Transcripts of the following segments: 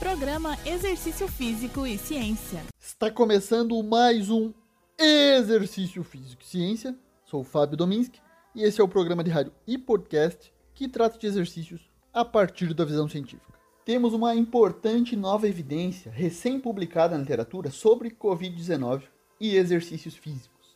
Programa Exercício Físico e Ciência. Está começando mais um Exercício Físico e Ciência. Sou o Fábio Dominski e esse é o programa de rádio e podcast que trata de exercícios a partir da visão científica. Temos uma importante nova evidência recém-publicada na literatura sobre Covid-19 e exercícios físicos.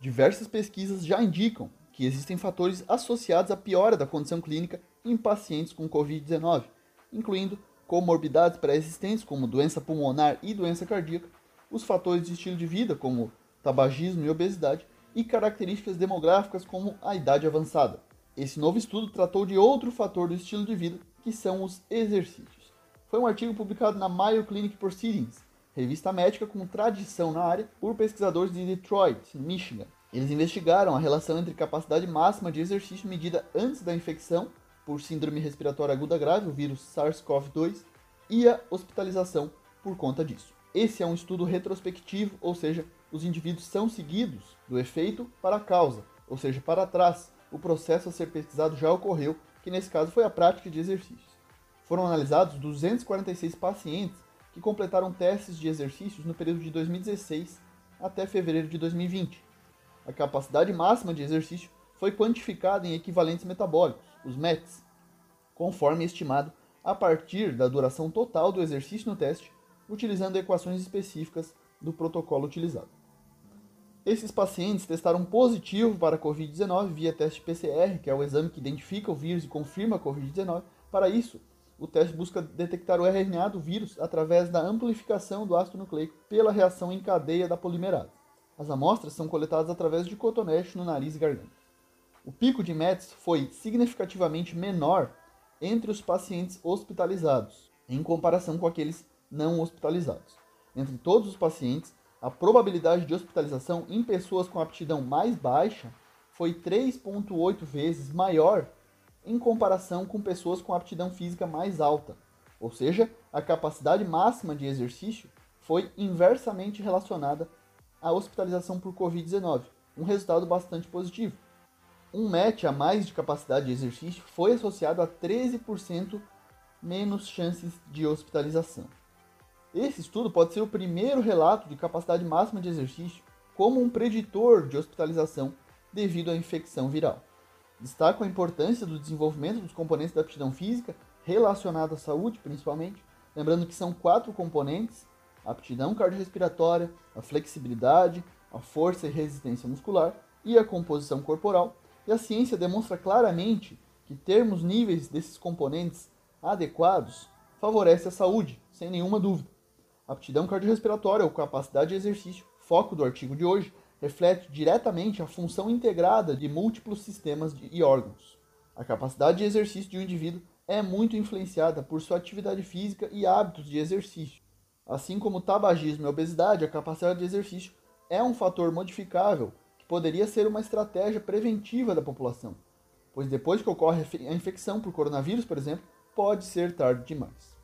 Diversas pesquisas já indicam que existem fatores associados à piora da condição clínica em pacientes com Covid-19, incluindo comorbidades pré-existentes, como doença pulmonar e doença cardíaca, os fatores de estilo de vida, como tabagismo e obesidade, e características demográficas, como a idade avançada. Esse novo estudo tratou de outro fator do estilo de vida, que são os exercícios. Foi um artigo publicado na Mayo Clinic Proceedings, revista médica com tradição na área, por pesquisadores de Detroit, Michigan. Eles investigaram a relação entre capacidade máxima de exercício medida antes da infecção por síndrome respiratória aguda grave, o vírus SARS-CoV-2, e a hospitalização por conta disso. Esse é um estudo retrospectivo, ou seja, os indivíduos são seguidos do efeito para a causa, ou seja, para trás. O processo a ser pesquisado já ocorreu, que nesse caso foi a prática de exercícios. Foram analisados 246 pacientes que completaram testes de exercícios no período de 2016 até fevereiro de 2020. A capacidade máxima de exercício foi quantificada em equivalentes metabólicos, os METs, conforme estimado a partir da duração total do exercício no teste, utilizando equações específicas do protocolo utilizado. Esses pacientes testaram positivo para a Covid-19 via teste PCR, que é o exame que identifica o vírus e confirma a Covid-19. Para isso, o teste busca detectar o RNA do vírus através da amplificação do ácido nucleico pela reação em cadeia da polimerase. As amostras são coletadas através de cotonete no nariz e garganta. O pico de METs foi significativamente menor entre os pacientes hospitalizados, em comparação com aqueles não hospitalizados. Entre todos os pacientes, a probabilidade de hospitalização em pessoas com aptidão mais baixa foi 3,8 vezes maior em comparação com pessoas com aptidão física mais alta. Ou seja, a capacidade máxima de exercício foi inversamente relacionada à hospitalização por Covid-19, um resultado bastante positivo um match a mais de capacidade de exercício foi associado a 13% menos chances de hospitalização. Esse estudo pode ser o primeiro relato de capacidade máxima de exercício como um preditor de hospitalização devido à infecção viral. Destaco a importância do desenvolvimento dos componentes da aptidão física relacionada à saúde, principalmente, lembrando que são quatro componentes: a aptidão cardiorrespiratória, a flexibilidade, a força e resistência muscular e a composição corporal, e a ciência demonstra claramente que termos níveis desses componentes adequados favorece a saúde, sem nenhuma dúvida. Aptidão cardiorrespiratória ou capacidade de exercício, foco do artigo de hoje, reflete diretamente a função integrada de múltiplos sistemas e órgãos. A capacidade de exercício de um indivíduo é muito influenciada por sua atividade física e hábitos de exercício. Assim como tabagismo e obesidade, a capacidade de exercício é um fator modificável poderia ser uma estratégia preventiva da população, pois depois que ocorre a infecção por coronavírus, por exemplo, pode ser tarde demais.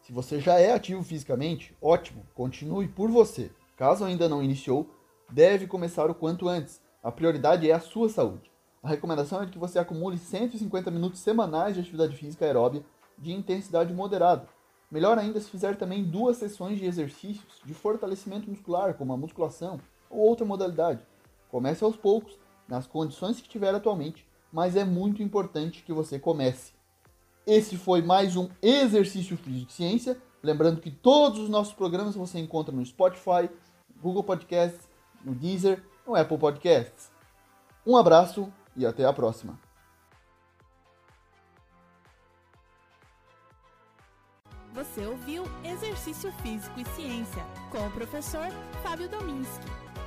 Se você já é ativo fisicamente, ótimo, continue por você. Caso ainda não iniciou, deve começar o quanto antes. A prioridade é a sua saúde. A recomendação é que você acumule 150 minutos semanais de atividade física aeróbia de intensidade moderada. Melhor ainda se fizer também duas sessões de exercícios de fortalecimento muscular, como a musculação, ou outra modalidade. Comece aos poucos, nas condições que tiver atualmente, mas é muito importante que você comece. Esse foi mais um Exercício Físico de Ciência. Lembrando que todos os nossos programas você encontra no Spotify, Google Podcasts, no Deezer, no Apple Podcasts. Um abraço e até a próxima. Você ouviu Exercício Físico e Ciência com o professor Fábio Dominski